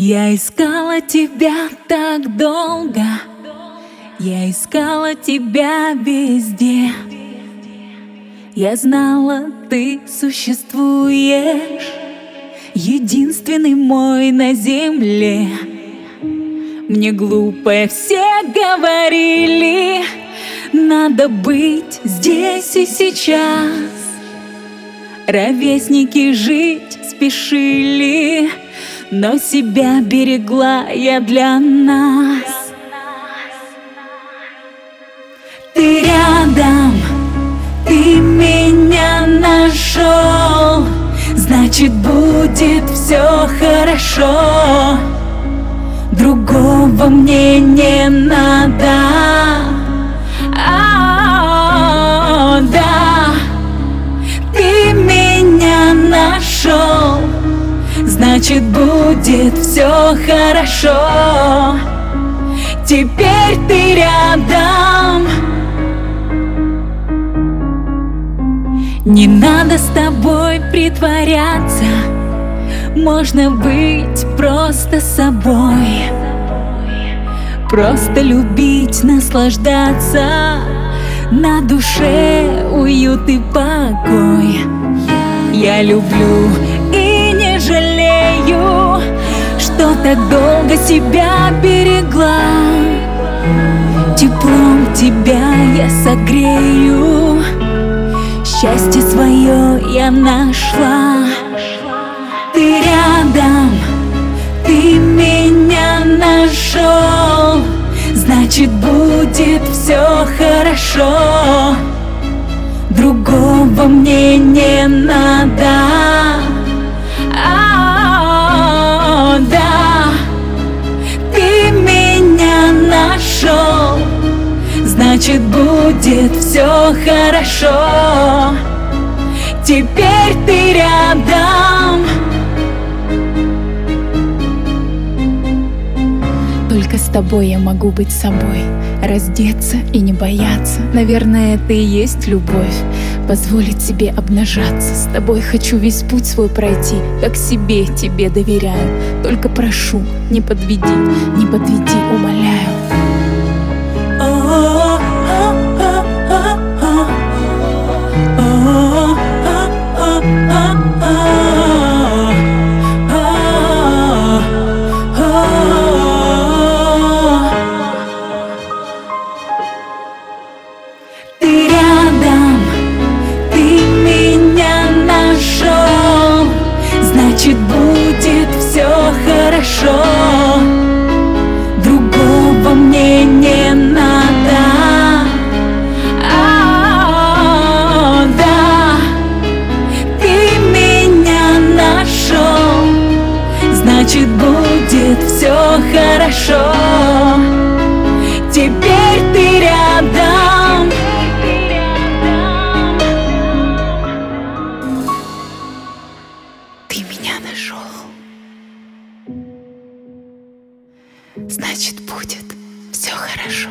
Я искала тебя так долго, я искала тебя везде. Я знала, ты существуешь, единственный мой на земле. Мне глупо все говорили, надо быть здесь и сейчас. Ровесники жить спешили, но себя берегла я для нас. Ты рядом, ты меня нашел, значит будет все хорошо. Другого мне не надо. Значит будет все хорошо. Теперь ты рядом. Не надо с тобой притворяться, можно быть просто собой. Просто любить, наслаждаться, на душе уют и покой. Я люблю так долго себя берегла. Теплом тебя я согрею, счастье свое я нашла. Ты рядом, ты меня нашел, значит будет все хорошо. Другого мне не надо. Значит будет все хорошо. Теперь ты рядом. Только с тобой я могу быть собой, раздеться и не бояться. Наверное, это и есть любовь, позволить себе обнажаться. С тобой хочу весь путь свой пройти, как себе тебе доверяю. Только прошу, не подведи, не подведи, умоляю. значит будет все хорошо. Теперь ты рядом. Ты меня нашел Значит будет все хорошо.